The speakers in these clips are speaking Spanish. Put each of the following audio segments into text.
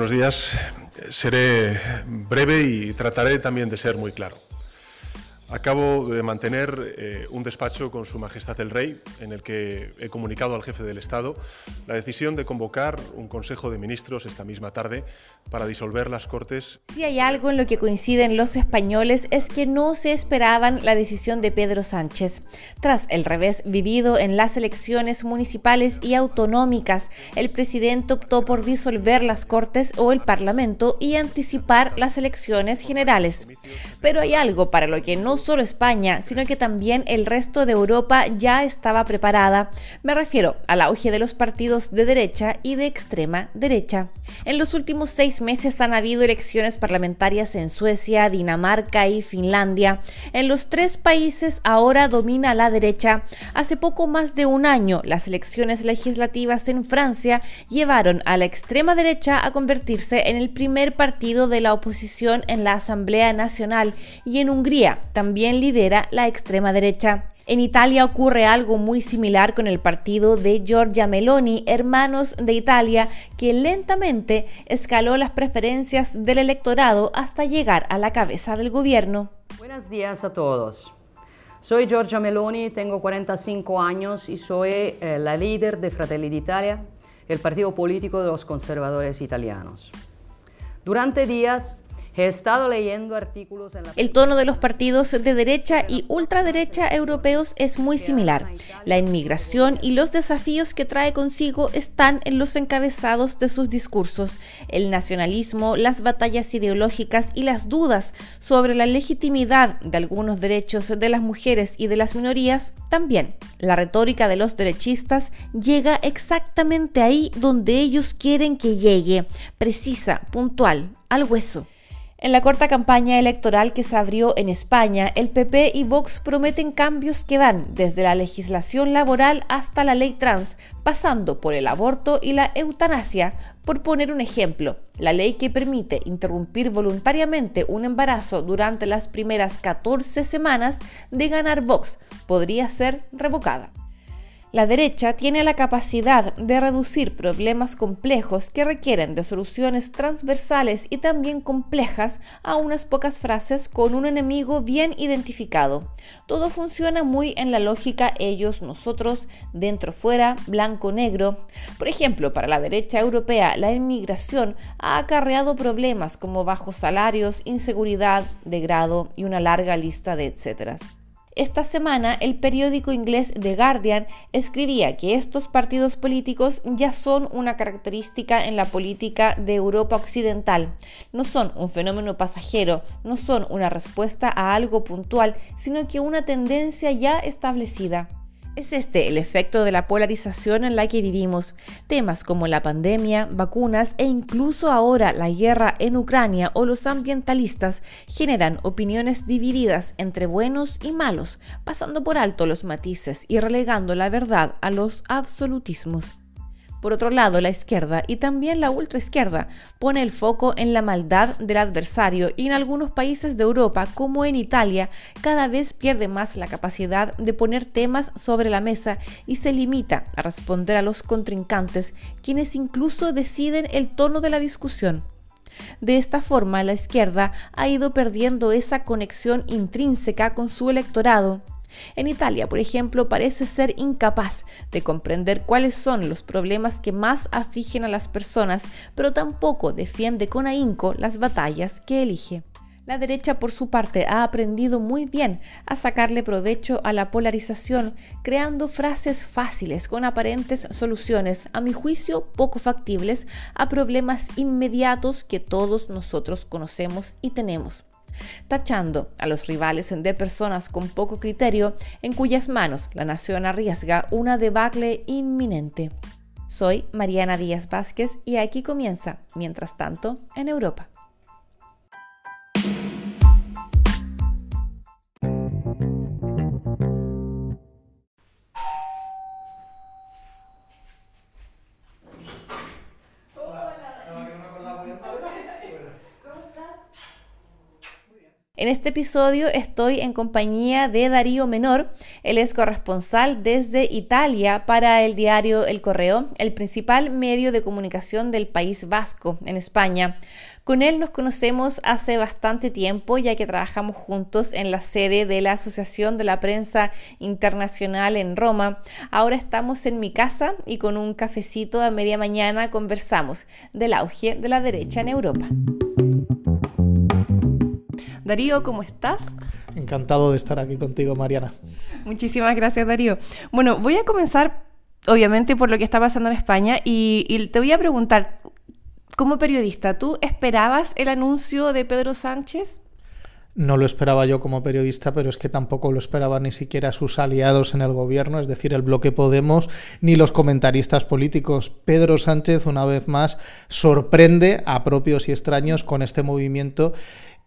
Buenos días. Seré breve y trataré también de ser muy claro. Acabo de mantener eh, un despacho con Su Majestad el Rey, en el que he comunicado al jefe del Estado la decisión de convocar un Consejo de Ministros esta misma tarde para disolver las Cortes. Si hay algo en lo que coinciden los españoles es que no se esperaban la decisión de Pedro Sánchez. Tras el revés vivido en las elecciones municipales y autonómicas, el presidente optó por disolver las Cortes o el Parlamento y anticipar las elecciones generales. Pero hay algo para lo que no solo España, sino que también el resto de Europa ya estaba preparada. Me refiero al auge de los partidos de derecha y de extrema derecha. En los últimos seis meses han habido elecciones parlamentarias en Suecia, Dinamarca y Finlandia. En los tres países ahora domina la derecha. Hace poco más de un año, las elecciones legislativas en Francia llevaron a la extrema derecha a convertirse en el primer partido de la oposición en la Asamblea Nacional y en Hungría también también lidera la extrema derecha. En Italia ocurre algo muy similar con el partido de Giorgia Meloni, Hermanos de Italia, que lentamente escaló las preferencias del electorado hasta llegar a la cabeza del gobierno. Buenos días a todos. Soy Giorgia Meloni, tengo 45 años y soy eh, la líder de Fratelli d'Italia, el partido político de los conservadores italianos. Durante días He estado leyendo artículos en la... El tono de los partidos de derecha y ultraderecha europeos es muy similar. La inmigración y los desafíos que trae consigo están en los encabezados de sus discursos. El nacionalismo, las batallas ideológicas y las dudas sobre la legitimidad de algunos derechos de las mujeres y de las minorías también. La retórica de los derechistas llega exactamente ahí donde ellos quieren que llegue, precisa, puntual, al hueso. En la corta campaña electoral que se abrió en España, el PP y Vox prometen cambios que van desde la legislación laboral hasta la ley trans, pasando por el aborto y la eutanasia, por poner un ejemplo. La ley que permite interrumpir voluntariamente un embarazo durante las primeras 14 semanas de ganar Vox podría ser revocada. La derecha tiene la capacidad de reducir problemas complejos que requieren de soluciones transversales y también complejas a unas pocas frases con un enemigo bien identificado. Todo funciona muy en la lógica ellos, nosotros, dentro, fuera, blanco, negro. Por ejemplo, para la derecha europea, la inmigración ha acarreado problemas como bajos salarios, inseguridad, degrado y una larga lista de etcétera. Esta semana el periódico inglés The Guardian escribía que estos partidos políticos ya son una característica en la política de Europa Occidental. No son un fenómeno pasajero, no son una respuesta a algo puntual, sino que una tendencia ya establecida. Es este el efecto de la polarización en la que vivimos. Temas como la pandemia, vacunas e incluso ahora la guerra en Ucrania o los ambientalistas generan opiniones divididas entre buenos y malos, pasando por alto los matices y relegando la verdad a los absolutismos. Por otro lado, la izquierda y también la ultraizquierda pone el foco en la maldad del adversario y en algunos países de Europa, como en Italia, cada vez pierde más la capacidad de poner temas sobre la mesa y se limita a responder a los contrincantes, quienes incluso deciden el tono de la discusión. De esta forma, la izquierda ha ido perdiendo esa conexión intrínseca con su electorado en Italia, por ejemplo, parece ser incapaz de comprender cuáles son los problemas que más afligen a las personas, pero tampoco defiende con ahínco las batallas que elige. La derecha, por su parte, ha aprendido muy bien a sacarle provecho a la polarización, creando frases fáciles con aparentes soluciones, a mi juicio poco factibles, a problemas inmediatos que todos nosotros conocemos y tenemos tachando a los rivales de personas con poco criterio en cuyas manos la nación arriesga una debacle inminente. Soy Mariana Díaz Vázquez y aquí comienza, mientras tanto, en Europa. En este episodio estoy en compañía de Darío Menor. Él es corresponsal desde Italia para el diario El Correo, el principal medio de comunicación del País Vasco, en España. Con él nos conocemos hace bastante tiempo, ya que trabajamos juntos en la sede de la Asociación de la Prensa Internacional en Roma. Ahora estamos en mi casa y con un cafecito a media mañana conversamos del auge de la derecha en Europa. Darío, ¿cómo estás? Encantado de estar aquí contigo, Mariana. Muchísimas gracias, Darío. Bueno, voy a comenzar, obviamente, por lo que está pasando en España y, y te voy a preguntar, como periodista, ¿tú esperabas el anuncio de Pedro Sánchez? No lo esperaba yo como periodista, pero es que tampoco lo esperaban ni siquiera sus aliados en el gobierno, es decir, el bloque Podemos, ni los comentaristas políticos. Pedro Sánchez, una vez más, sorprende a propios y extraños con este movimiento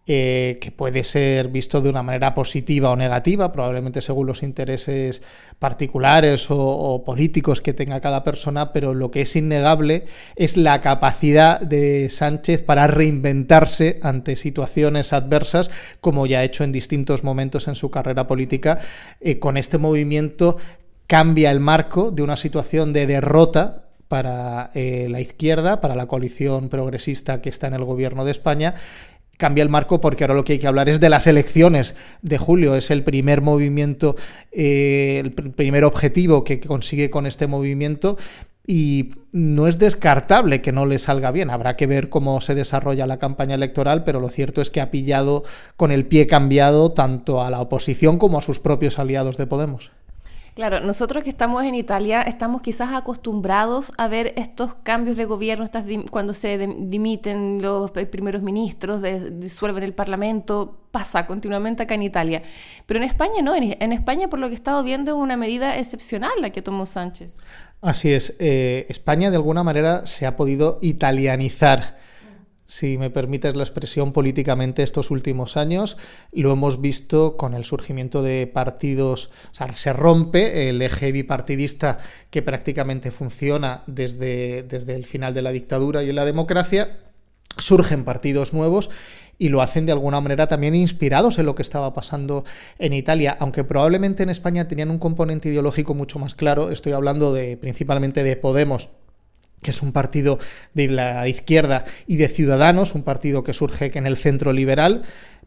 eh, que puede ser visto de una manera positiva o negativa, probablemente según los intereses particulares o, políticos que tenga cada persona, pero lo que es innegable es la capacidad de Sánchez para reinventarse ante situaciones adversas, como ya ha hecho en distintos momentos en su carrera política. Eh, con este movimiento cambia el marco de una situación de derrota para eh, la izquierda, para la coalición progresista que está en el gobierno de España, cambia el marco porque ahora lo que hay que hablar es de las elecciones de julio. Es el primer movimiento, eh, el primer objetivo que consigue con este movimiento y no es descartable que no le salga bien. Habrá que ver cómo se desarrolla la campaña electoral, pero lo cierto es que ha pillado con el pie cambiado tanto a la oposición como a sus propios aliados de Podemos. Claro, nosotros que estamos en Italia estamos quizás acostumbrados a ver estos cambios de gobierno, estas cuando se dimiten los primeros ministros, disuelven el Parlamento, pasa continuamente acá en Italia. Pero en España no, en, España por lo que he estado viendo es una medida excepcional la que tomó Sánchez. Así es, eh, España de alguna manera se ha podido italianizar si me permites la expresión, políticamente estos últimos años. Lo hemos visto con el surgimiento de partidos, o sea, se rompe el eje bipartidista que prácticamente funciona desde, desde el final de la dictadura y en la democracia. Surgen partidos nuevos y lo hacen de alguna manera también inspirados en lo que estaba pasando en Italia, aunque probablemente en España tenían un componente ideológico mucho más claro. Estoy hablando de principalmente de Podemos que es un partido de la izquierda y de Ciudadanos, un partido que surge en el centro liberal,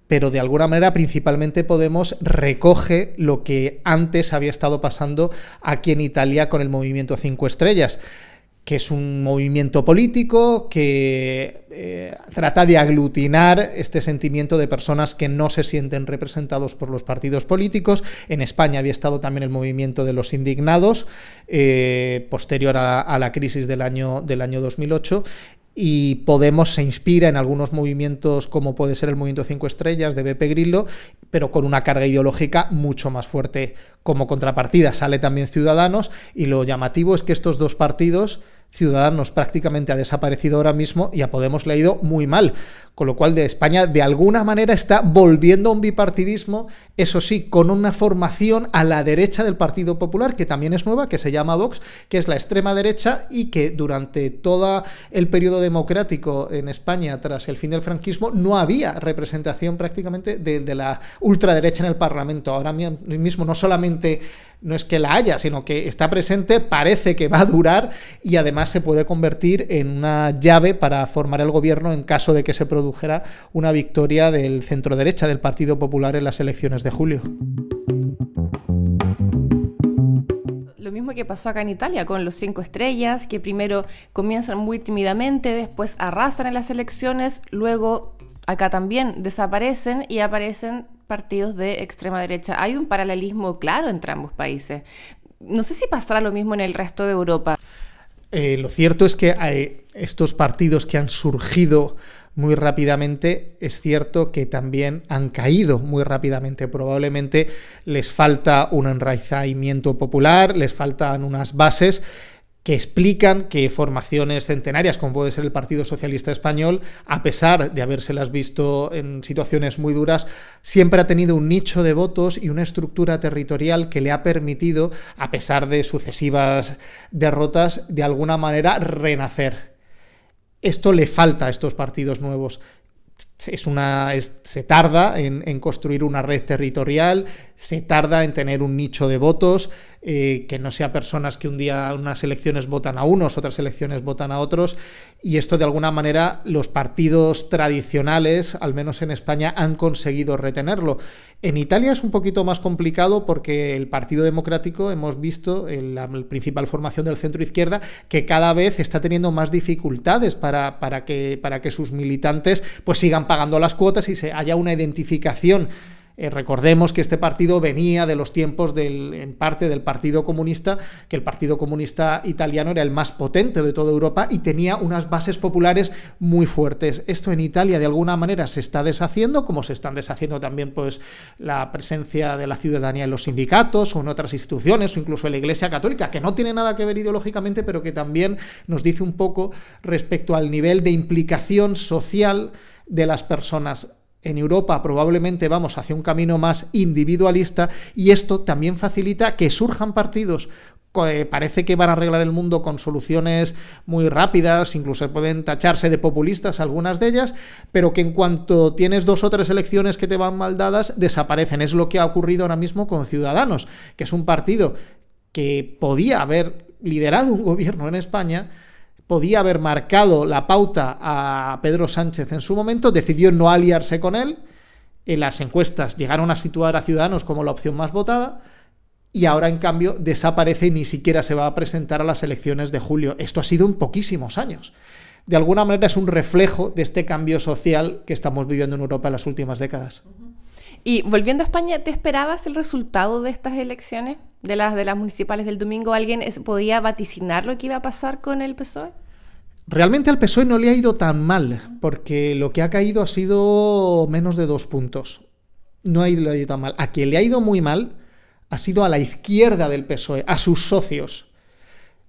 pero de alguna manera principalmente Podemos recoge lo que antes había estado pasando aquí en Italia con el movimiento Cinco Estrellas que es un movimiento político que eh, trata de aglutinar este sentimiento de personas que no se sienten representados por los partidos políticos. En España había estado también el movimiento de los indignados, eh, posterior a, la crisis del año, del año 2008, y Podemos se inspira en algunos movimientos como puede ser el movimiento Cinco Estrellas de Beppe Grillo, pero con una carga ideológica mucho más fuerte como contrapartida. Sale también Ciudadanos y lo llamativo es que estos dos partidos Ciudadanos prácticamente ha desaparecido ahora mismo y a Podemos le ha ido muy mal. Con lo cual de España de alguna manera está volviendo a un bipartidismo, eso sí, con una formación a la derecha del Partido Popular, que también es nueva, que se llama Vox, que es la extrema derecha y que durante todo el periodo democrático en España, tras el fin del franquismo, no había representación prácticamente de, la ultraderecha en el Parlamento. Ahora mismo no solamente no es que la haya, sino que está presente, parece que va a durar y además se puede convertir en una llave para formar el gobierno en caso de que se produjera una victoria del centro derecha del Partido Popular en las elecciones de julio. Lo mismo que pasó acá en Italia con los cinco estrellas, que primero comienzan muy tímidamente, después arrasan en las elecciones, luego acá también desaparecen y aparecen partidos de extrema derecha. Hay un paralelismo claro entre ambos países. No sé si pasará lo mismo en el resto de Europa. Eh, lo cierto es que hay estos partidos que han surgido muy rápidamente, es cierto que también han caído muy rápidamente. Probablemente les falta un enraizamiento popular, les faltan unas bases que explican que formaciones centenarias, como puede ser el Partido Socialista Español, a pesar de habérselas visto en situaciones muy duras, siempre ha tenido un nicho de votos y una estructura territorial que le ha permitido, a pesar de sucesivas derrotas, de alguna manera renacer. Esto le falta a estos partidos nuevos es una, se tarda en, construir una red territorial, se tarda en tener un nicho de votos, eh, que no sea personas que un día unas elecciones votan a unos, otras elecciones votan a otros, y esto de alguna manera los partidos tradicionales, al menos en España, han conseguido retenerlo. En Italia es un poquito más complicado porque el Partido Democrático, hemos visto, en la principal formación del centro izquierda, que cada vez está teniendo más dificultades para, para, que, para que sus militantes pues sigan pagando las cuotas y se haya una identificación eh, recordemos que este partido venía de los tiempos en parte del Partido Comunista, que el Partido Comunista italiano era el más potente de toda Europa y tenía unas bases populares muy fuertes. Esto en Italia de alguna manera se está deshaciendo, como se están deshaciendo también pues la presencia de la ciudadanía en los sindicatos o en otras instituciones o incluso en la Iglesia Católica, que no tiene nada que ver ideológicamente, pero que también nos dice un poco respecto al nivel de implicación social de las personas en Europa probablemente vamos hacia un camino más individualista y esto también facilita que surjan partidos que parece que van a arreglar el mundo con soluciones muy rápidas, incluso pueden tacharse de populistas algunas de ellas, pero que en cuanto tienes dos o tres elecciones que te van mal dadas, desaparecen. Es lo que ha ocurrido ahora mismo con Ciudadanos, que es un partido que podía haber liderado un gobierno en España, podía haber marcado la pauta a Pedro Sánchez en su momento, decidió no aliarse con él. En las encuestas llegaron a situar a Ciudadanos como la opción más votada y ahora en cambio desaparece y ni siquiera se va a presentar a las elecciones de julio. Esto ha sido en poquísimos años. De alguna manera es un reflejo de este cambio social que estamos viviendo en Europa en las últimas décadas. Y volviendo a España, ¿te esperabas el resultado de estas elecciones? De las, de las municipales del domingo, ¿alguien podía vaticinar lo que iba a pasar con el PSOE? Realmente al PSOE no le ha ido tan mal, porque lo que ha caído ha sido menos de dos puntos. No ha ido, tan mal. A quien le ha ido muy mal ha sido a la izquierda del PSOE, a sus socios,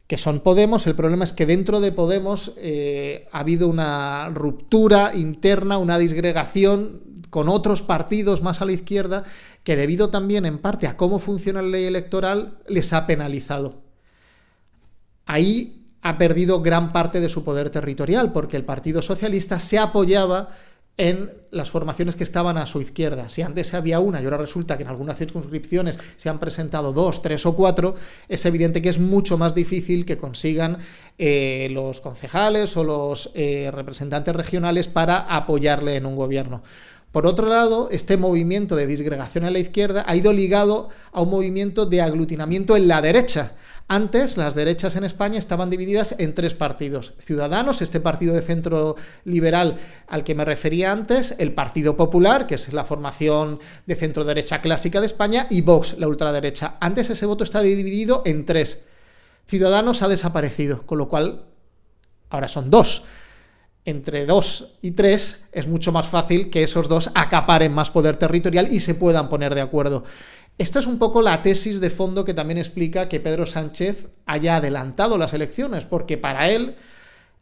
que son Podemos. El problema es que dentro de Podemos eh, ha habido una ruptura interna, una disgregación con otros partidos más a la izquierda, que debido también en parte a cómo funciona la ley electoral, les ha penalizado. Ahí ha perdido gran parte de su poder territorial, porque el Partido Socialista se apoyaba en las formaciones que estaban a su izquierda. Si antes había una y ahora resulta que en algunas circunscripciones se han presentado dos, tres o cuatro, es evidente que es mucho más difícil que consigan eh, los concejales o los eh, representantes regionales para apoyarle en un gobierno. Por otro lado, este movimiento de disgregación en la izquierda ha ido ligado a un movimiento de aglutinamiento en la derecha. Antes, las derechas en España estaban divididas en tres partidos. Ciudadanos, este partido de centro liberal al que me refería antes, el Partido Popular, que es la formación de centro derecha clásica de España, y Vox, la ultraderecha. Antes ese voto estaba dividido en tres. Ciudadanos ha desaparecido, con lo cual ahora son dos entre dos y tres es mucho más fácil que esos dos acaparen más poder territorial y se puedan poner de acuerdo. Esta es un poco la tesis de fondo que también explica que Pedro Sánchez haya adelantado las elecciones, porque para él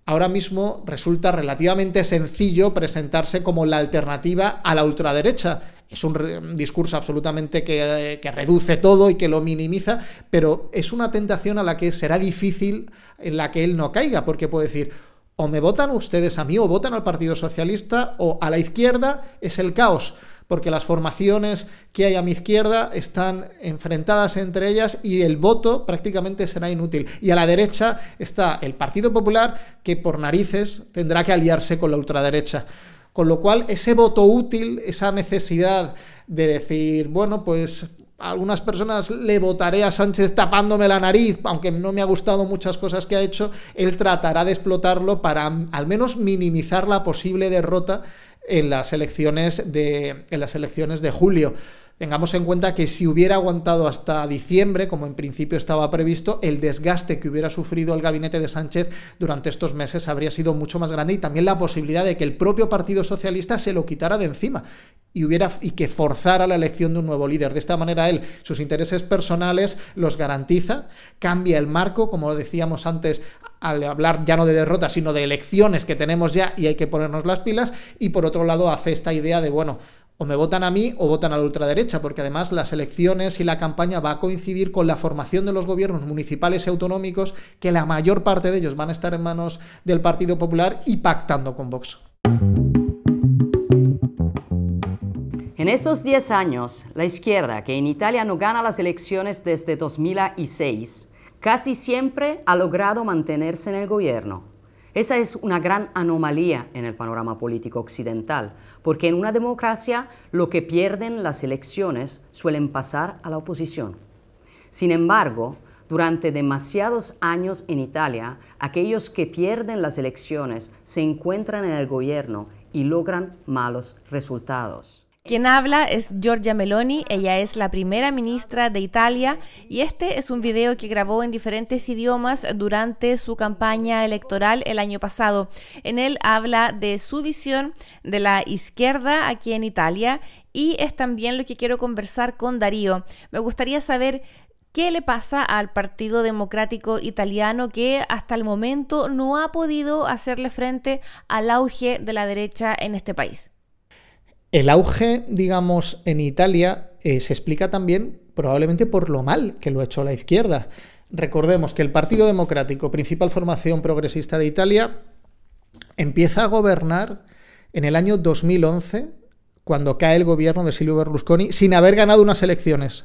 ahora mismo resulta relativamente sencillo presentarse como la alternativa a la ultraderecha. Es un discurso absolutamente que, que, reduce todo y que lo minimiza, pero es una tentación a la que será difícil en la que él no caiga, porque puede decir, o me votan ustedes a mí o votan al Partido Socialista o a la izquierda es el caos, porque las formaciones que hay a mi izquierda están enfrentadas entre ellas y el voto prácticamente será inútil. Y a la derecha está el Partido Popular que por narices tendrá que aliarse con la ultraderecha. Con lo cual, ese voto útil, esa necesidad de decir, bueno, pues algunas personas le votaré a Sánchez tapándome la nariz, aunque no me ha gustado muchas cosas que ha hecho, él tratará de explotarlo para al menos minimizar la posible derrota en las elecciones de, en las elecciones de julio. Tengamos en cuenta que si hubiera aguantado hasta diciembre, como en principio estaba previsto, el desgaste que hubiera sufrido el gabinete de Sánchez durante estos meses habría sido mucho más grande y también la posibilidad de que el propio Partido Socialista se lo quitara de encima y, hubiera, y que forzara la elección de un nuevo líder. De esta manera él sus intereses personales los garantiza, cambia el marco, como decíamos antes, al hablar ya no de derrotas, sino de elecciones que tenemos ya y hay que ponernos las pilas, y por otro lado hace esta idea de, bueno, o me votan a mí o votan a la ultraderecha, porque además las elecciones y la campaña va a coincidir con la formación de los gobiernos municipales y autonómicos, que la mayor parte de ellos van a estar en manos del Partido Popular y pactando con Vox. En estos 10 años, la izquierda, que en Italia no gana las elecciones desde 2006, casi siempre ha logrado mantenerse en el gobierno. Esa es una gran anomalía en el panorama político occidental, porque en una democracia lo que pierden las elecciones suelen pasar a la oposición. Sin embargo, durante demasiados años en Italia, aquellos que pierden las elecciones se encuentran en el gobierno y logran malos resultados. Quien habla es Giorgia Meloni, ella es la primera ministra de Italia y este es un video que grabó en diferentes idiomas durante su campaña electoral el año pasado. En él habla de su visión de la izquierda aquí en Italia y es también lo que quiero conversar con Darío. Me gustaría saber ¿Qué le pasa al Partido Democrático Italiano que hasta el momento no ha podido hacerle frente al auge de la derecha en este país? El auge, digamos, en Italia eh, se explica también probablemente por lo mal que lo ha hecho la izquierda. Recordemos que el Partido Democrático, principal formación progresista de Italia, empieza a gobernar en el año 2011, cuando cae el gobierno de Silvio Berlusconi, sin haber ganado unas elecciones.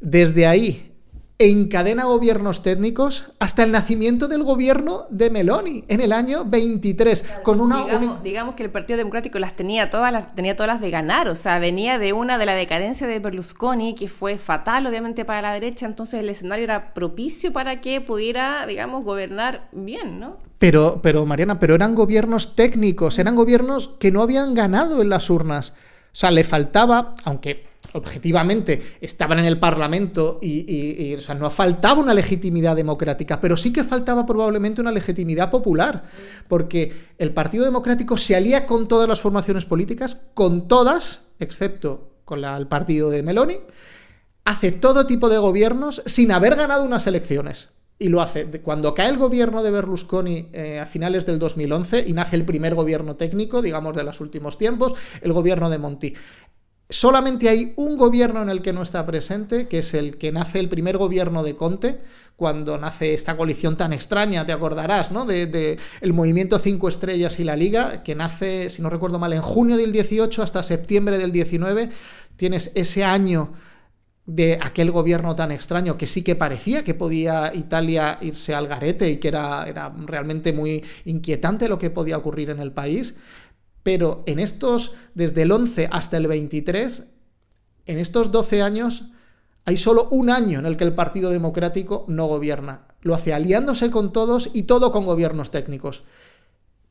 Desde ahí encadena gobiernos técnicos hasta el nacimiento del gobierno de Meloni en el año 23 con una digamos, que el Partido Democrático las tenía todas las tenía todas las de ganar, o sea, venía de una de la decadencia de Berlusconi que fue fatal obviamente para la derecha, entonces el escenario era propicio para que pudiera, digamos, gobernar bien, ¿no? Pero pero Mariana, pero eran gobiernos técnicos, eran gobiernos que no habían ganado en las urnas. O sea, le faltaba, aunque objetivamente estaban en el Parlamento y, o sea, no faltaba una legitimidad democrática, pero sí que faltaba probablemente una legitimidad popular, porque el Partido Democrático se alía con todas las formaciones políticas, con todas, excepto con el partido de Meloni, hace todo tipo de gobiernos sin haber ganado unas elecciones. Y lo hace cuando cae el gobierno de Berlusconi eh, a finales del 2011 y nace el primer gobierno técnico, digamos, de los últimos tiempos, el gobierno de Monti. Solamente hay un gobierno en el que no está presente, que es el que nace el primer gobierno de Conte, cuando nace esta coalición tan extraña, te acordarás, ¿no? De, el movimiento Cinco Estrellas y la Liga, que nace, si no recuerdo mal, en junio del 18 hasta septiembre del 19. Tienes ese año de aquel gobierno tan extraño que sí que parecía que podía Italia irse al garete y que era, era realmente muy inquietante lo que podía ocurrir en el país. Pero en estos, desde el 11 hasta el 23, en estos 12 años, hay solo un año en el que el Partido Democrático no gobierna. Lo hace aliándose con todos y todo con gobiernos técnicos.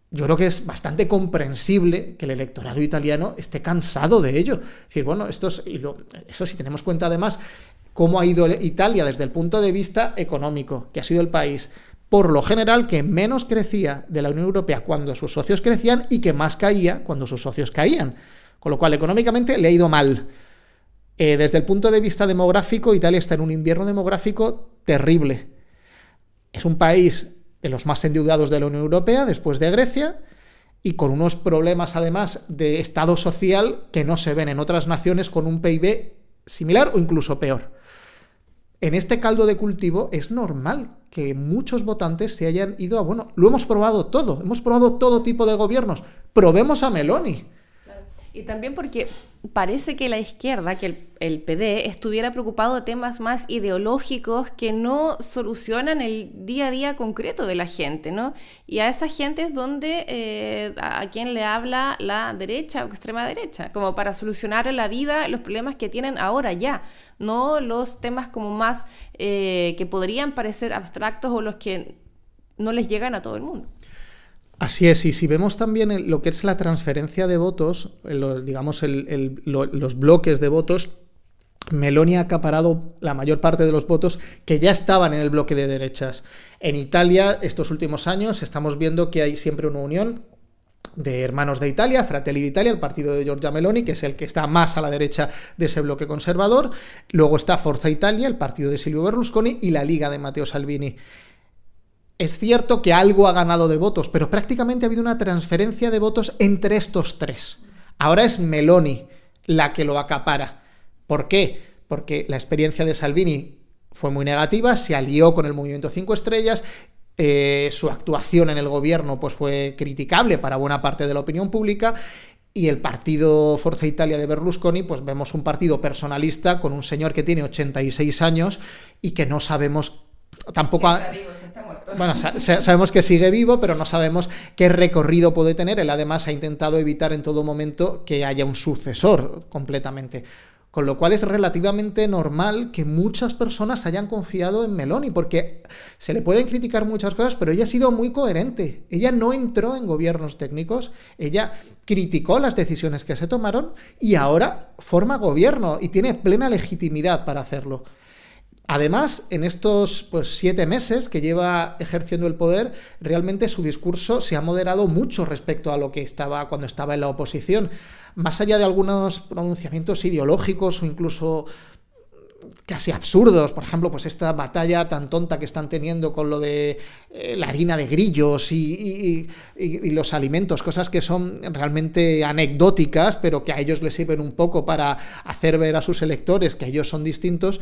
Yo creo que es bastante comprensible que el electorado italiano esté cansado de ello. Es decir, bueno, esto eso si tenemos cuenta además cómo ha ido Italia desde el punto de vista económico, que ha sido el país por lo general que menos crecía de la Unión Europea cuando sus socios crecían y que más caía cuando sus socios caían. Con lo cual, económicamente le ha ido mal. Eh, desde el punto de vista demográfico, Italia está en un invierno demográfico terrible. Es un país de los más endeudados de la Unión Europea, después de Grecia, y con unos problemas además de estado social que no se ven en otras naciones con un PIB similar o incluso peor. En este caldo de cultivo es normal que muchos votantes se hayan ido a, bueno, lo hemos probado todo, hemos probado todo tipo de gobiernos, probemos a Meloni. Y también porque parece que la izquierda, que el, PD, estuviera preocupado de temas más ideológicos que no solucionan el día a día concreto de la gente, ¿no? Y a esa gente es donde eh, a quien le habla la derecha o extrema derecha, como para solucionar la vida los problemas que tienen ahora ya, no los temas como más eh, que podrían parecer abstractos o los que no les llegan a todo el mundo. Así es, y si vemos también lo que es la transferencia de votos, digamos los bloques de votos, Meloni ha acaparado la mayor parte de los votos que ya estaban en el bloque de derechas. En Italia, estos últimos años, estamos viendo que hay siempre una unión de Hermanos de Italia, Fratelli d'Italia, el partido de Giorgia Meloni, que es el que está más a la derecha de ese bloque conservador. Luego está Forza Italia, el partido de Silvio Berlusconi, y la Liga de Matteo Salvini. Es cierto que algo ha ganado de votos, pero prácticamente ha habido una transferencia de votos entre estos tres. Ahora es Meloni la que lo acapara. ¿Por qué? Porque la experiencia de Salvini fue muy negativa, se alió con el movimiento 5 estrellas, eh, su actuación en el gobierno pues, fue criticable para buena parte de la opinión pública y el partido Forza Italia de Berlusconi, pues vemos un partido personalista con un señor que tiene 86 años y que no sabemos tampoco... Bueno, sabemos que sigue vivo, pero no sabemos qué recorrido puede tener. Él además ha intentado evitar en todo momento que haya un sucesor completamente. Con lo cual es relativamente normal que muchas personas hayan confiado en Meloni, porque se le pueden criticar muchas cosas, pero ella ha sido muy coherente. Ella no entró en gobiernos técnicos, ella criticó las decisiones que se tomaron y ahora forma gobierno y tiene plena legitimidad para hacerlo. Además, en estos pues, siete meses que lleva ejerciendo el poder, realmente su discurso se ha moderado mucho respecto a lo que estaba cuando estaba en la oposición. Más allá de algunos pronunciamientos ideológicos o incluso casi absurdos, por ejemplo, pues esta batalla tan tonta que están teniendo con lo de eh, la harina de grillos y, y, los alimentos, cosas que son realmente anecdóticas, pero que a ellos les sirven un poco para hacer ver a sus electores que ellos son distintos,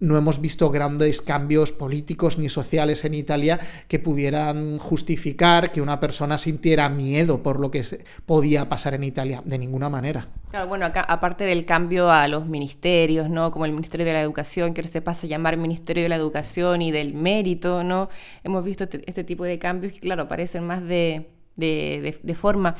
no hemos visto grandes cambios políticos ni sociales en Italia que pudieran justificar que una persona sintiera miedo por lo que podía pasar en Italia, de ninguna manera. Bueno, acá, aparte del cambio a los ministerios, ¿no? Como el Ministerio de la Educación, que se pasa a llamar Ministerio de la Educación y del Mérito, ¿no? Hemos visto este, este tipo de cambios que, claro, parecen más de, de, de forma.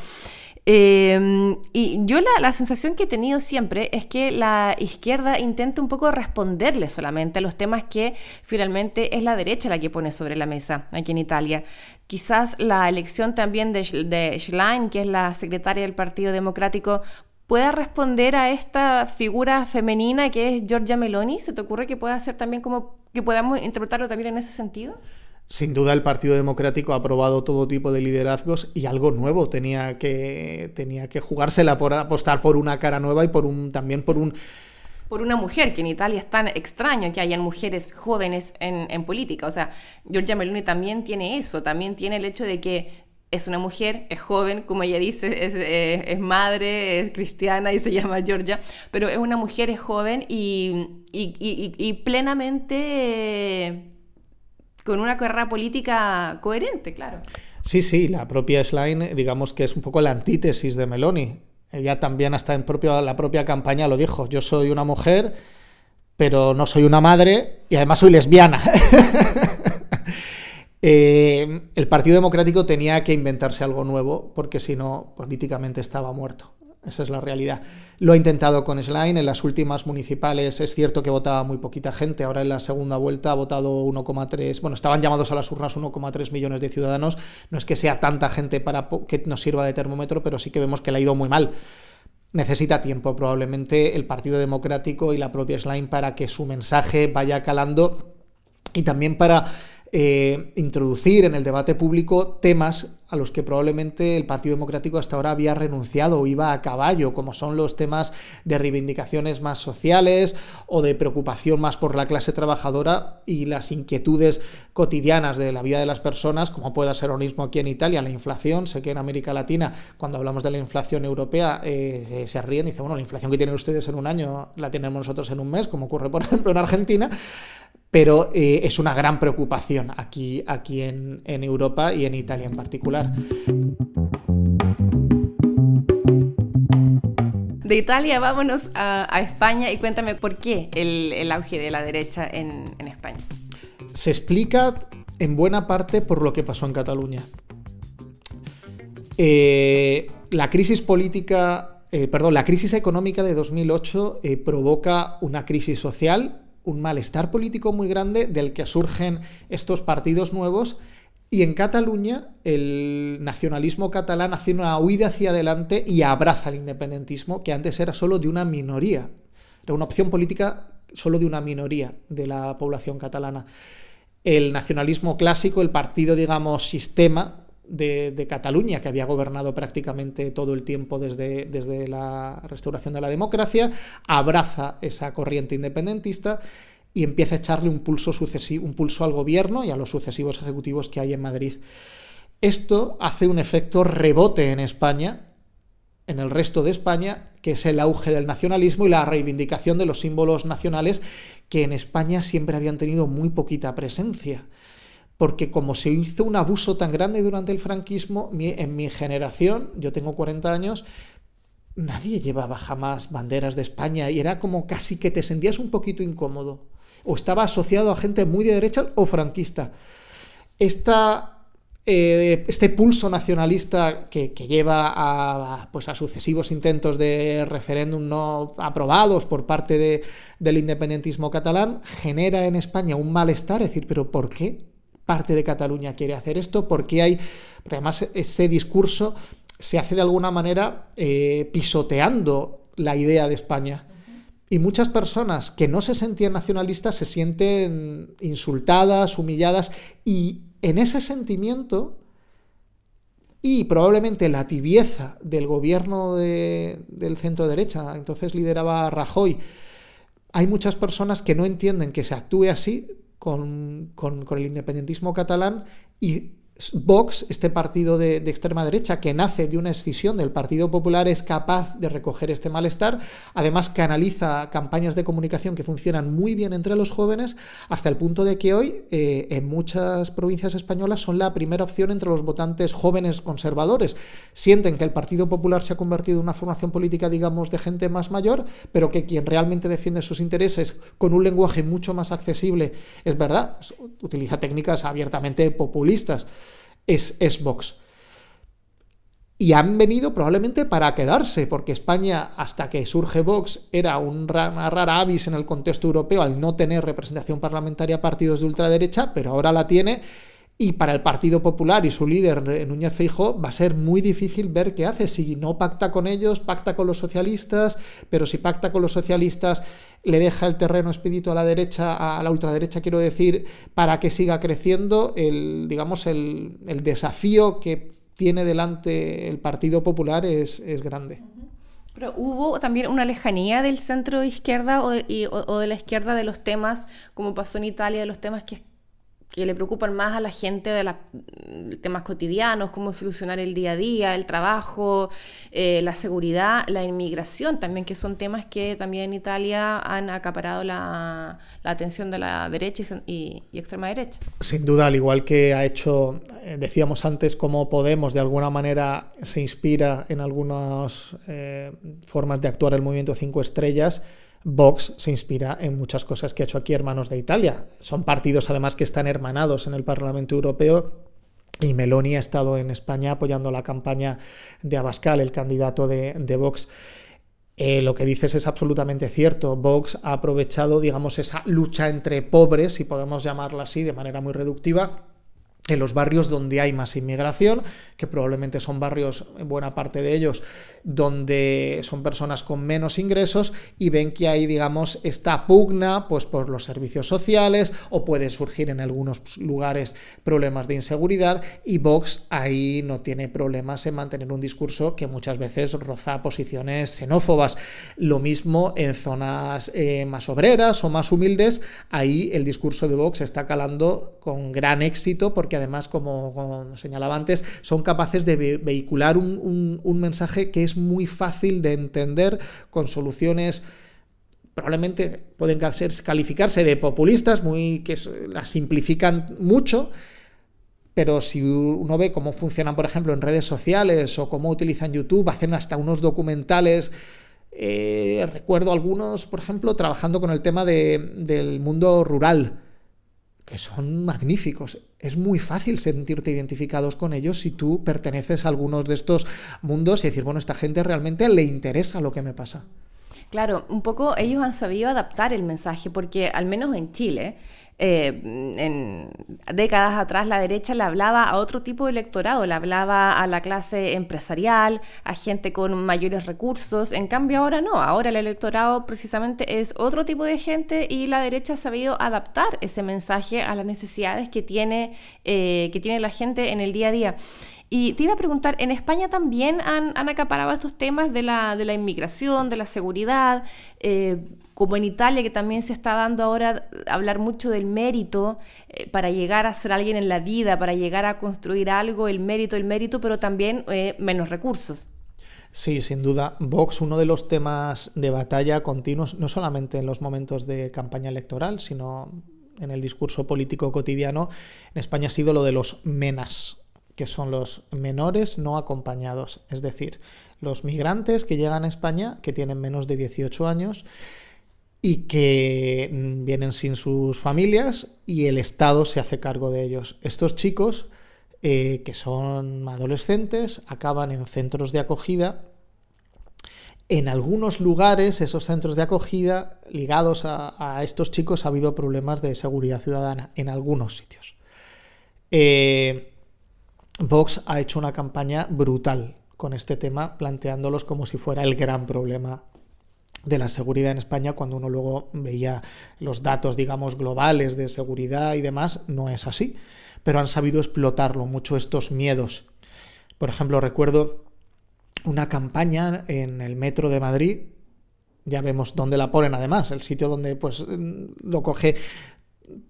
Em, y yo la, sensación que he tenido siempre es que la izquierda intenta un poco responderle solamente a los temas que finalmente es la derecha la que pone sobre la mesa aquí en Italia. Quizás la elección también de, de Schlein, que es la secretaria del Partido Democrático, pueda responder a esta figura femenina que es Giorgia Meloni. ¿Se te ocurre que pueda ser también como que podamos interpretarlo también en ese sentido? Sin duda el Partido Democrático ha aprobado todo tipo de liderazgos y algo nuevo tenía que, tenía que jugársela por apostar por una cara nueva y por un, también por un por una mujer, que en Italia es tan extraño que hayan mujeres jóvenes en, política. O sea, Giorgia Meloni también tiene eso, también tiene el hecho de que es una mujer, es joven, como ella dice, es, eh, madre, es cristiana y se llama Georgia, pero es una mujer, es joven y, y plenamente con una carrera política coherente, claro. Sí, sí, la propia Schlein, digamos que es un poco la antítesis de Meloni. Ella también hasta en propio, la propia campaña lo dijo, yo soy una mujer, pero no soy una madre y además soy lesbiana. Eh, el Partido Democrático tenía que inventarse algo nuevo porque si no, políticamente estaba muerto. Esa es la realidad. Lo ha intentado con Slime. En las últimas municipales es cierto que votaba muy poquita gente. Ahora en la segunda vuelta ha votado 1,3. Bueno, estaban llamados a las urnas 1,3 millones de ciudadanos. No es que sea tanta gente para que nos sirva de termómetro, pero sí que vemos que le ha ido muy mal. Necesita tiempo, probablemente, el Partido Democrático y la propia Slime para que su mensaje vaya calando y también para eh, introducir en el debate público temas a los que probablemente el Partido Democrático hasta ahora había renunciado o iba a caballo, como son los temas de reivindicaciones más sociales o de preocupación más por la clase trabajadora y las inquietudes cotidianas de la vida de las personas, como pueda ser ahora mismo aquí en Italia, la inflación. Sé que en América Latina, cuando hablamos de la inflación europea, eh, se ríen y dicen, bueno, la inflación que tienen ustedes en un año la tenemos nosotros en un mes, como ocurre, por ejemplo, en Argentina pero eh, es una gran preocupación aquí, aquí en, Europa y en Italia en particular. De Italia vámonos a, España y cuéntame por qué el, auge de la derecha en, España. Se explica en buena parte por lo que pasó en Cataluña. Eh, la crisis política, eh, perdón, la crisis económica de 2008 provoca una crisis social un malestar político muy grande del que surgen estos partidos nuevos y en Cataluña el nacionalismo catalán hace una huida hacia adelante y abraza el independentismo que antes era solo de una minoría, era una opción política solo de una minoría de la población catalana. El nacionalismo clásico, el partido, digamos, sistema de, Cataluña, que había gobernado prácticamente todo el tiempo desde, desde la restauración de la democracia, abraza esa corriente independentista y empieza a echarle un pulso, sucesivo, un pulso al gobierno y a los sucesivos ejecutivos que hay en Madrid. Esto hace un efecto rebote en España, en el resto de España, que es el auge del nacionalismo y la reivindicación de los símbolos nacionales que en España siempre habían tenido muy poquita presencia porque como se hizo un abuso tan grande durante el franquismo, en mi generación, yo tengo 40 años, nadie llevaba jamás banderas de España y era como casi que te sentías un poquito incómodo. O estaba asociado a gente muy de derecha o franquista. Esta eh, este pulso nacionalista que, lleva a, pues a, sucesivos intentos de referéndum no aprobados por parte del independentismo catalán genera en España un malestar, es decir, pero ¿por qué parte de Cataluña quiere hacer esto? ¿Por qué hay, además ese discurso se hace de alguna manera eh, pisoteando la idea de España? Y muchas personas que no se sentían nacionalistas se sienten insultadas, humilladas y en ese sentimiento y probablemente la tibieza del gobierno del centro derecha, entonces lideraba Rajoy, hay muchas personas que no entienden que se actúe así con, con el independentismo catalán y Vox, este partido de, extrema derecha que nace de una escisión del Partido Popular, es capaz de recoger este malestar. Además, canaliza campañas de comunicación que funcionan muy bien entre los jóvenes, hasta el punto de que hoy eh, en muchas provincias españolas son la primera opción entre los votantes jóvenes conservadores. Sienten que el Partido Popular se ha convertido en una formación política, digamos, de gente más mayor, pero que quien realmente defiende sus intereses con un lenguaje mucho más accesible, es verdad, utiliza técnicas abiertamente populistas es, Vox. Y han venido probablemente para quedarse, porque España, hasta que surge Vox, era una rara avis en el contexto europeo al no tener representación parlamentaria a partidos de ultraderecha, pero ahora la tiene. Y para el Partido Popular y su líder, eh, Núñez Feijóo, va a ser muy difícil ver qué hace. Si no pacta con ellos, pacta con los socialistas, pero si pacta con los socialistas, le deja el terreno expedito a la derecha, a la ultraderecha, quiero decir, para que siga creciendo, el, digamos, el, desafío que tiene delante el Partido Popular es, grande. Pero hubo también una lejanía del centro izquierda o de, o de, la izquierda de los temas, como pasó en Italia, de los temas que que le preocupan más a la gente de los temas cotidianos, cómo solucionar el día a día, el trabajo, eh, la seguridad, la inmigración también, que son temas que también en Italia han acaparado la, atención de la derecha y, extrema derecha. Sin duda, al igual que ha hecho, eh, decíamos antes, cómo Podemos de alguna manera se inspira en algunas eh, formas de actuar el movimiento Cinco Estrellas, Vox se inspira en muchas cosas que ha hecho aquí Hermanos de Italia. Son partidos además que están hermanados en el Parlamento Europeo y Meloni ha estado en España apoyando la campaña de Abascal, el candidato de, Vox. Eh, lo que dices es absolutamente cierto. Vox ha aprovechado, digamos, esa lucha entre pobres, si podemos llamarla así, de manera muy reductiva, en los barrios donde hay más inmigración, que probablemente son barrios, buena parte de ellos, donde son personas con menos ingresos y ven que hay, digamos, esta pugna pues, por los servicios sociales o puede surgir en algunos lugares problemas de inseguridad y Vox ahí no tiene problemas en mantener un discurso que muchas veces roza posiciones xenófobas. Lo mismo en zonas eh, más obreras o más humildes, ahí el discurso de Vox está calando con gran éxito porque además, como, señalaba antes, son capaces de vehicular un, mensaje que es muy fácil de entender con soluciones probablemente pueden calificarse de populistas, muy que las simplifican mucho, pero si uno ve cómo funcionan, por ejemplo, en redes sociales o cómo utilizan YouTube, hacen hasta unos documentales. Eh, recuerdo algunos, por ejemplo, trabajando con el tema del mundo rural que son magníficos. Es muy fácil sentirte identificados con ellos si tú perteneces a algunos de estos mundos y decir, bueno, esta gente realmente le interesa lo que me pasa. Claro, un poco ellos han sabido adaptar el mensaje, porque al menos en Chile, eh, en décadas atrás la derecha le hablaba a otro tipo de electorado, le hablaba a la clase empresarial, a gente con mayores recursos, en cambio ahora no, ahora el electorado precisamente es otro tipo de gente y la derecha ha sabido adaptar ese mensaje a las necesidades que tiene, eh, que tiene la gente en el día a día. Y te iba a preguntar, ¿en España también han, acaparado estos temas de la, inmigración, de la seguridad? Eh, como en Italia, que también se está dando ahora hablar mucho del mérito eh, para llegar a ser alguien en la vida, para llegar a construir algo, el mérito, el mérito, pero también eh, menos recursos. Sí, sin duda. Vox, uno de los temas de batalla continuos, no solamente en los momentos de campaña electoral, sino en el discurso político cotidiano, en España ha sido lo de los menas, que son los menores no acompañados, es decir, los migrantes que llegan a España, que tienen menos de 18 años y que mm, vienen sin sus familias y el Estado se hace cargo de ellos. Estos chicos, eh, que son adolescentes, acaban en centros de acogida. En algunos lugares, esos centros de acogida ligados a, estos chicos, ha habido problemas de seguridad ciudadana, en algunos sitios. Eh, Vox ha hecho una campaña brutal con este tema, planteándolos como si fuera el gran problema de la seguridad en España cuando uno luego veía los datos, digamos, globales de seguridad y demás, no es así. Pero han sabido explotarlo mucho estos miedos. Por ejemplo, recuerdo una campaña en el metro de Madrid, ya vemos dónde la ponen además, el sitio donde pues lo coge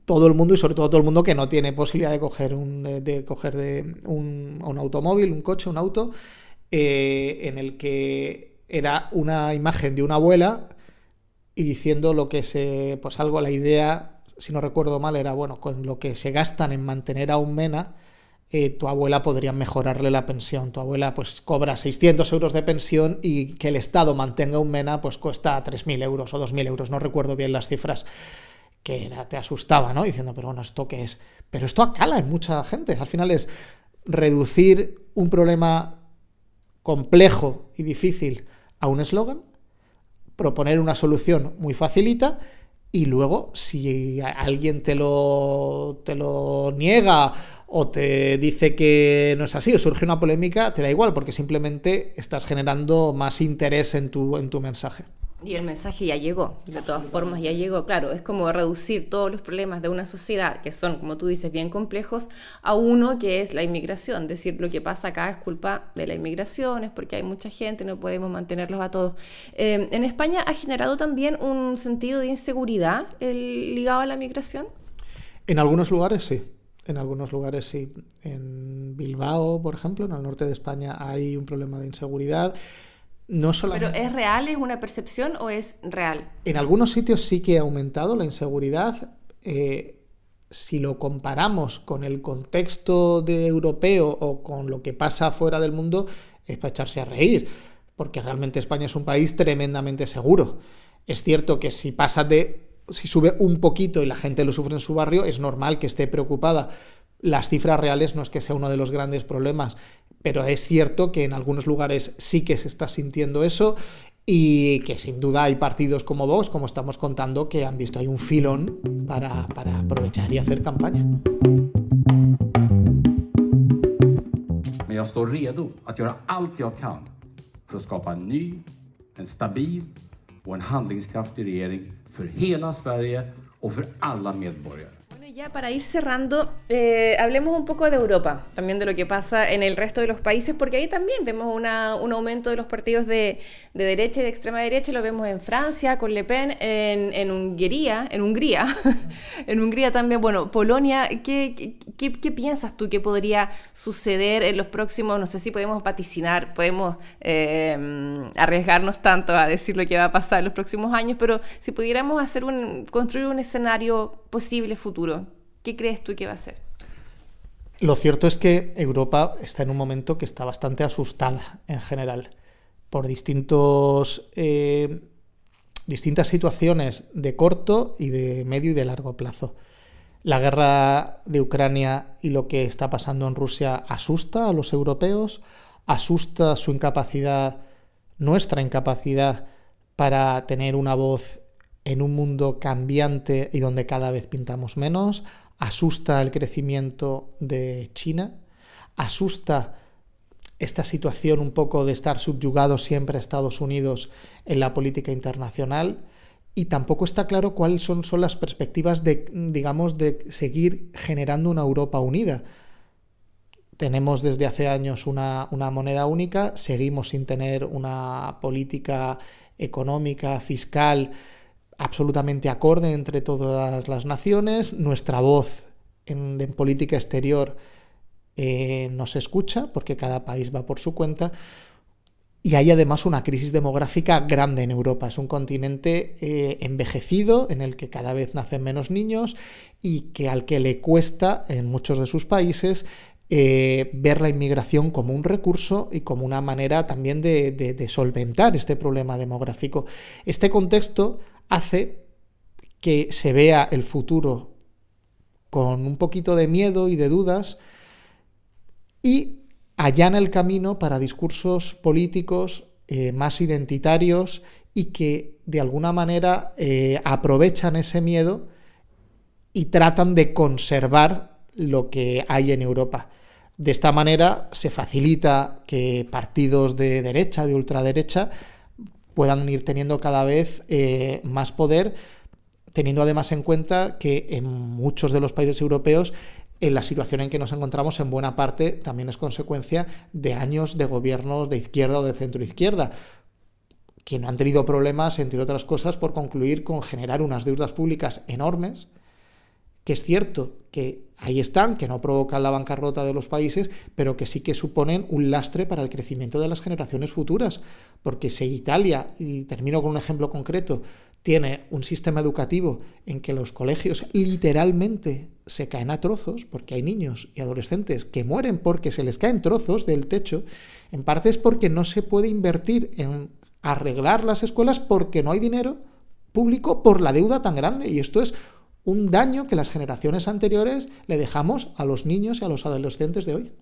todo el mundo y sobre todo todo el mundo que no tiene posibilidad de coger un, de coger de un, un automóvil, un coche, un auto, eh, en el que era una imagen de una abuela y diciendo lo que se, pues algo, la idea, si no recuerdo mal, era, bueno, con lo que se gastan en mantener a un MENA, eh, tu abuela podría mejorarle la pensión. Tu abuela pues cobra 600 euros de pensión y que el Estado mantenga un MENA pues cuesta 3.000 euros o 2.000 euros, no recuerdo bien las cifras, que era, te asustaba, ¿no? Diciendo, pero bueno, ¿esto qué es? Pero esto acala en mucha gente. Al final es reducir un problema complejo y difícil a un eslogan, proponer una solución muy facilita y luego si alguien te lo, te lo niega o te dice que no es así o surge una polémica, te da igual porque simplemente estás generando más interés en tu, en tu mensaje. Y el mensaje ya llegó, de todas formas ya llegó, claro, es como reducir todos los problemas de una sociedad que son, como tú dices, bien complejos, a uno que es la inmigración, decir, lo que pasa acá es culpa de la inmigración, es porque hay mucha gente, no podemos mantenerlos a todos. Eh, ¿En España ha generado también un sentido de inseguridad ligado a la migración? En algunos lugares sí, en algunos lugares sí. En Bilbao, por ejemplo, en el norte de España hay un problema de inseguridad. ¿Pero es real, es una percepción o es real? En algunos sitios sí que ha aumentado la inseguridad. Eh, si lo comparamos con el contexto de europeo o con lo que pasa fuera del mundo, es para echarse a reír, porque realmente España es un país tremendamente seguro. Es cierto que si pasa de, si sube un poquito y la gente lo sufre en su barrio, es normal que esté preocupada. Las cifras reales no es que sea uno de los grandes problemas. Pero es cierto que en algunos lugares sí que se está sintiendo eso y que sin duda hay partidos como vos, como estamos contando, que han visto ahí un filón para, para aprovechar y hacer campaña. Men jag står redo att göra allt jag kan för att skapa en ny, en stabil och en handlingskraftig regering för hela Sverige och för alla medborgare. Ya para ir cerrando, eh, hablemos un poco de Europa, también de lo que pasa en el resto de los países, porque ahí también vemos un aumento de los partidos de, derecha y de extrema derecha, lo vemos en Francia con Le Pen, en, Hungría, en Hungría, en Hungría también, bueno, Polonia, ¿qué, piensas tú que podría suceder en los próximos, no sé si podemos vaticinar, podemos eh, arriesgarnos tanto a decir lo que va a pasar en los próximos años, pero si pudiéramos hacer un, construir un escenario posible futuro, ¿Qué crees tú que va a ser? Lo cierto es que Europa está en un momento que está bastante asustada en general por distintos, eh, distintas situaciones de corto y de medio y de largo plazo. La guerra de Ucrania y lo que está pasando en Rusia asusta a los europeos, asusta su incapacidad, nuestra incapacidad para tener una voz en un mundo cambiante y donde cada vez pintamos menos, asusta el crecimiento de China, asusta esta situación un poco de estar subyugado siempre a Estados Unidos en la política internacional y tampoco está claro cuáles son, son las perspectivas de, digamos, de seguir generando una Europa unida. Tenemos desde hace años una, una moneda única, seguimos sin tener una política económica, fiscal, absolutamente acorde entre todas las naciones, nuestra voz en, política exterior eh, no se escucha porque cada país va por su cuenta. Y hay además una crisis demográfica grande en Europa. Es un continente eh, envejecido en el que cada vez nacen menos niños y que al que le cuesta en muchos de sus países eh, ver la inmigración como un recurso y como una manera también de, solventar este problema demográfico. Este contexto hace que se vea el futuro con un poquito de miedo y de dudas y allana el camino para discursos políticos eh, más identitarios y que de alguna manera eh, aprovechan ese miedo y tratan de conservar lo que hay en Europa. De esta manera se facilita que partidos de derecha, de ultraderecha, puedan ir teniendo cada vez eh, más poder, teniendo además en cuenta que en muchos de los países europeos en la situación en que nos encontramos en buena parte también es consecuencia de años de gobiernos de izquierda o de centro izquierda, que no han tenido problemas, entre otras cosas, por concluir con generar unas deudas públicas enormes, que es cierto que ahí están, que no provocan la bancarrota de los países, pero que sí que suponen un lastre para el crecimiento de las generaciones futuras. Porque si Italia, y termino con un ejemplo concreto, tiene un sistema educativo en que los colegios literalmente se caen a trozos, porque hay niños y adolescentes que mueren porque se les caen trozos del techo, en parte es porque no se puede invertir en arreglar las escuelas porque no hay dinero público por la deuda tan grande. Y esto es un daño que las generaciones anteriores le dejamos a los niños y a los adolescentes de hoy.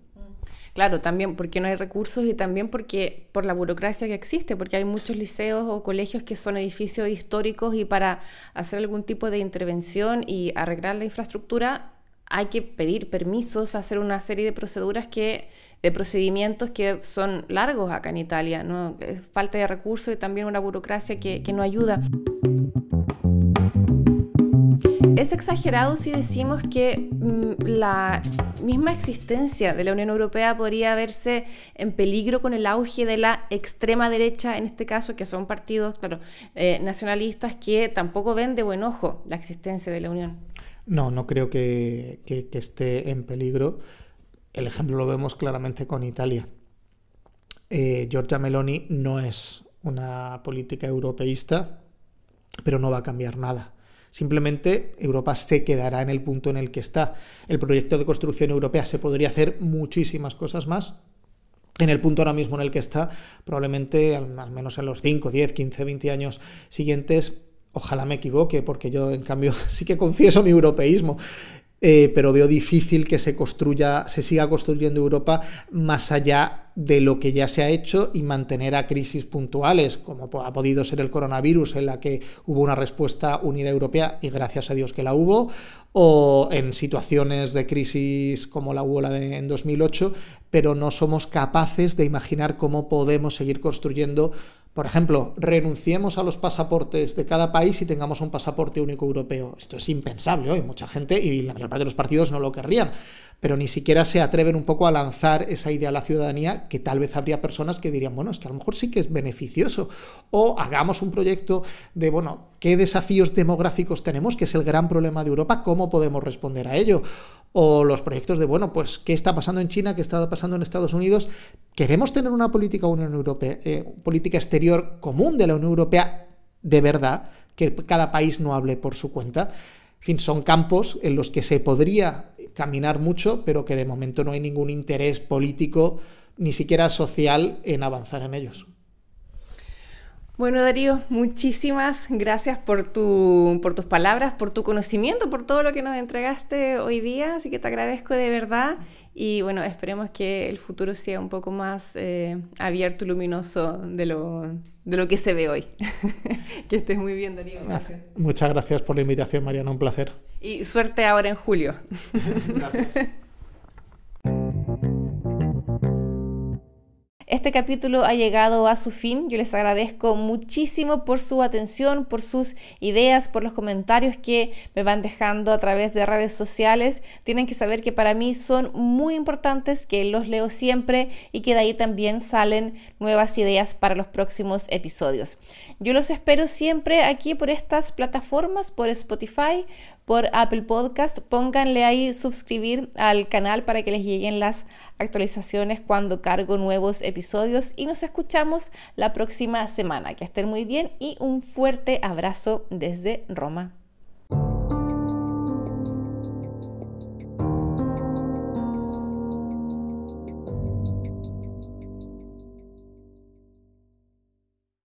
Claro, también porque no hay recursos y también porque por la burocracia que existe, porque hay muchos liceos o colegios que son edificios históricos y para hacer algún tipo de intervención y arreglar la infraestructura hay que pedir permisos, hacer una serie de proceduras que de procedimientos que son largos acá en Italia, falta de recursos y también una burocracia que no ayuda. Es exagerado si decimos que mm, la misma existencia de la Unión Europea podría verse en peligro con el auge de la extrema derecha, en este caso, que son partidos, claro, eh, nacionalistas que tampoco ven de buen ojo la existencia de la Unión. No, no creo que, esté en peligro. El ejemplo lo vemos claramente con Italia. Eh, Giorgia Meloni no es una política europeísta, pero no va a cambiar nada. Simplemente Europa se quedará en el punto en el que está. El proyecto de construcción europea se podría hacer muchísimas cosas más. En el punto ahora mismo en el que está, probablemente al menos en los 5, 10, 15, 20 años siguientes, ojalá me equivoque, porque yo en cambio sí que confieso mi europeísmo. Eh, pero veo difícil que se construya, se siga construyendo Europa más allá de lo que ya se ha hecho y mantener a crisis puntuales, como ha podido ser el coronavirus, en la que hubo una respuesta unida europea y gracias a Dios que la hubo, o en situaciones de crisis como la hubo la de, en 2008, pero no somos capaces de imaginar cómo podemos seguir construyendo por ejemplo, renunciemos a los pasaportes de cada país y tengamos un pasaporte único europeo. Esto es impensable hoy. Mucha gente y la mayor parte de los partidos no lo querrían pero ni siquiera se atreven un poco a lanzar esa idea a la ciudadanía que tal vez habría personas que dirían, bueno, es que a lo mejor sí que es beneficioso. O hagamos un proyecto de, bueno, ¿qué desafíos demográficos tenemos? Que es el gran problema de Europa, ¿cómo podemos responder a ello? O los proyectos de, bueno, pues, ¿qué está pasando en China? ¿Qué está pasando en Estados Unidos? ¿Queremos tener una política Unión Europea, eh, política exterior común de la Unión Europea de verdad? Que cada país no hable por su cuenta. En fin, son campos en los que se podría caminar mucho, pero que de momento no hay ningún interés político, ni siquiera social, en avanzar en ellos. Bueno, Darío, muchísimas gracias por, tu, por tus palabras, por tu conocimiento, por todo lo que nos entregaste hoy día, así que te agradezco de verdad y bueno, esperemos que el futuro sea un poco más eh, abierto y luminoso de lo, de lo que se ve hoy. que estés muy bien, Darío. Gracias. Muchas gracias por la invitación, Mariana, un placer. Y suerte ahora en julio. gracias. Este capítulo ha llegado a su fin. Yo les agradezco muchísimo por su atención, por sus ideas, por los comentarios que me van dejando a través de redes sociales. Tienen que saber que para mí son muy importantes, que los leo siempre y que de ahí también salen nuevas ideas para los próximos episodios. Yo los espero siempre aquí por estas plataformas, por Spotify, por Apple Podcast. Pónganle ahí suscribir al canal para que les lleguen las actualizaciones cuando cargo nuevos episodios y nos escuchamos la próxima semana. Que estén muy bien y un fuerte abrazo desde Roma.